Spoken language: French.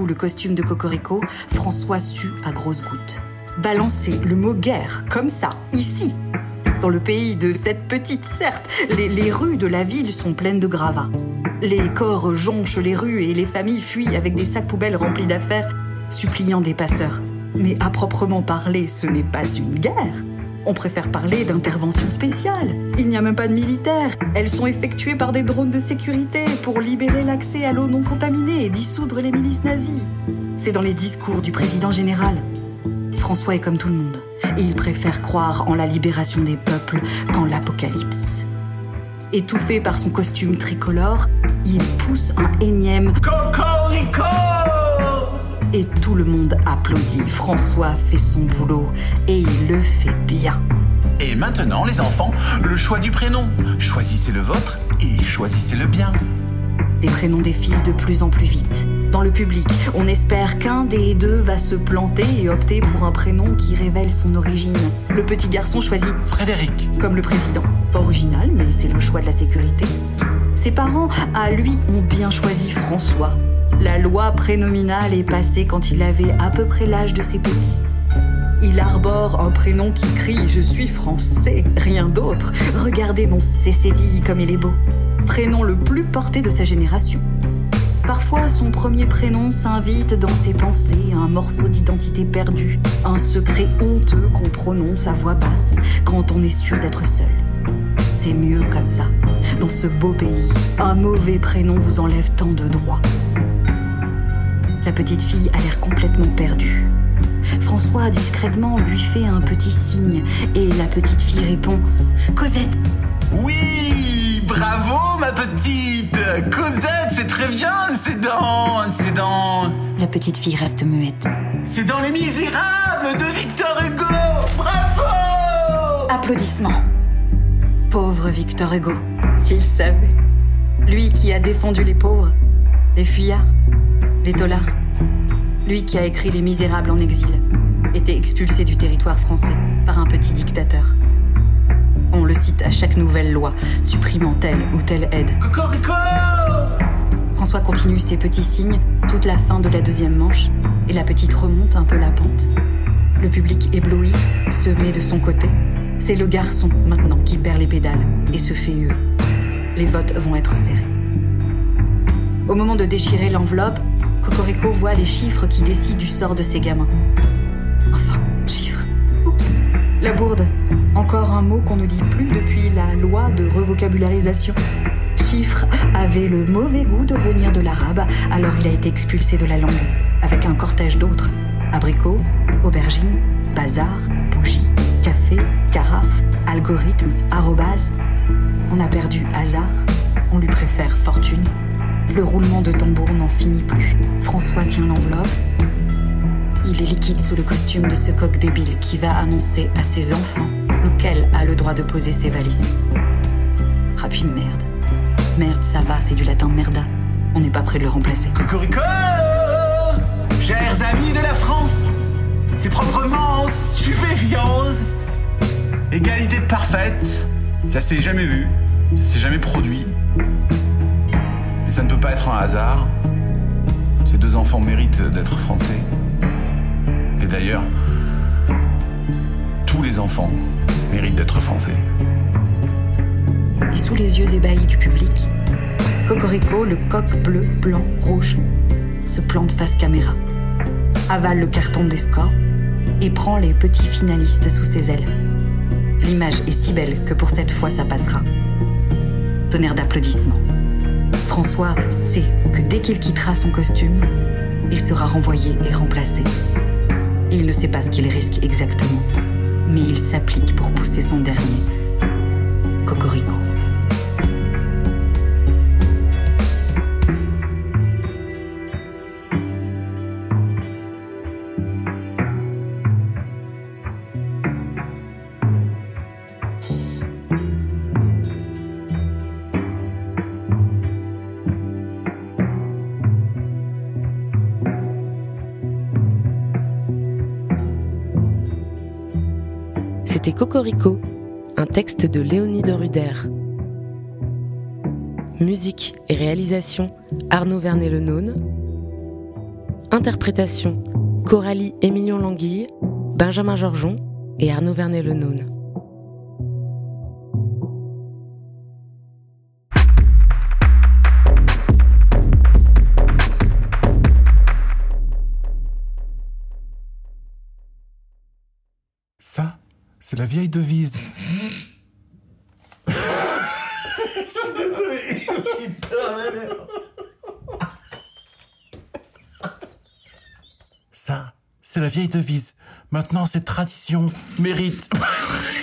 Le costume de Cocorico, François sue à grosses gouttes. Balancer le mot guerre, comme ça, ici. Dans le pays de cette petite certes, les, les rues de la ville sont pleines de gravats. Les corps jonchent les rues et les familles fuient avec des sacs poubelles remplis d'affaires, suppliant des passeurs. Mais à proprement parler, ce n'est pas une guerre. On préfère parler d'intervention spéciale. Il n'y a même pas de militaires. Elles sont effectuées par des drones de sécurité pour libérer l'accès à l'eau non contaminée et dissoudre les milices nazies. C'est dans les discours du président général. François est comme tout le monde. Et il préfère croire en la libération des peuples qu'en l'apocalypse. Étouffé par son costume tricolore, il pousse un énième et tout le monde applaudit. François fait son boulot et il le fait bien. Et maintenant, les enfants, le choix du prénom. Choisissez le vôtre et choisissez le bien. Les prénoms défilent de plus en plus vite. Dans le public, on espère qu'un des deux va se planter et opter pour un prénom qui révèle son origine. Le petit garçon choisit Frédéric. comme le président. Original, mais c'est le choix de la sécurité. Ses parents, à lui, ont bien choisi François. La loi prénominale est passée quand il avait à peu près l'âge de ses petits. Il arbore un prénom qui crie Je suis français, rien d'autre. Regardez mon CCD comme il est beau. Prénom le plus porté de sa génération. Parfois, son premier prénom s'invite dans ses pensées, un morceau d'identité perdu, un secret honteux qu'on prononce à voix basse quand on est sûr d'être seul. C'est mieux comme ça. Dans ce beau pays, un mauvais prénom vous enlève tant de droits. La petite fille a l'air complètement perdue. François discrètement lui fait un petit signe et la petite fille répond Cosette, Oui, bravo ma petite. Cosette, c'est très bien. C'est dans, c'est dans, la petite fille reste muette. c'est dans Les Misérables de Victor Hugo. Bravo. Applaudissements. Pauvre Victor Hugo, s'il savait. Lui qui a défendu les pauvres, les fuyards, les tolards. Lui qui a écrit Les Misérables en exil, était expulsé du territoire français par un petit dictateur. On le cite à chaque nouvelle loi, supprimant telle ou telle aide. Cocorico. François continue ses petits signes toute la fin de la deuxième manche et la petite remonte un peu la pente. Le public ébloui se met de son côté. C'est le garçon maintenant qui perd les pédales et se fait huer. Les votes vont être serrés. Au moment de déchirer l'enveloppe, Cocorico voit les chiffres qui décident du sort de ses gamins. Enfin, chiffres. Oups, la bourde. Encore un mot qu'on ne dit plus depuis la loi de revocabularisation. Chiffre avait le mauvais goût de venir de l'arabe, alors il a été expulsé de la langue, avec un cortège d'autres. Abricots, aubergines, bazar, bougies, café, carafe, algorithme, arrobase. On a perdu hasard, on lui préfère fortune. Le roulement de tambour n'en finit plus. François tient l'enveloppe. Il est liquide sous le costume de ce coq débile qui va annoncer à ses enfants lequel a le droit de poser ses valises. Ah merde. Merde, ça va, c'est du latin merda. On n'est pas prêt de le remplacer. Cocorico Chers amis de la France, c'est proprement stupéfiant. Égalité parfaite, ça s'est jamais vu, ça s'est jamais produit. Ça ne peut pas être un hasard. Ces deux enfants méritent d'être français. Et d'ailleurs, tous les enfants méritent d'être français. Et sous les yeux ébahis du public, Cocorico, le coq bleu, blanc, rouge, se plante face caméra, avale le carton des scores et prend les petits finalistes sous ses ailes. L'image est si belle que pour cette fois ça passera. Tonnerre d'applaudissements. François sait que dès qu'il quittera son costume, il sera renvoyé et remplacé. Il ne sait pas ce qu'il risque exactement, mais il s'applique pour pousser son dernier. C'était Cocorico, un texte de Léonie de Ruder. Musique et réalisation Arnaud Vernet-Lenaune. Interprétation Coralie Émilion Languille, Benjamin Georgeon et Arnaud Vernet-Lenaune. C'est la vieille devise. Ça, c'est la vieille devise. Maintenant, c'est tradition, mérite.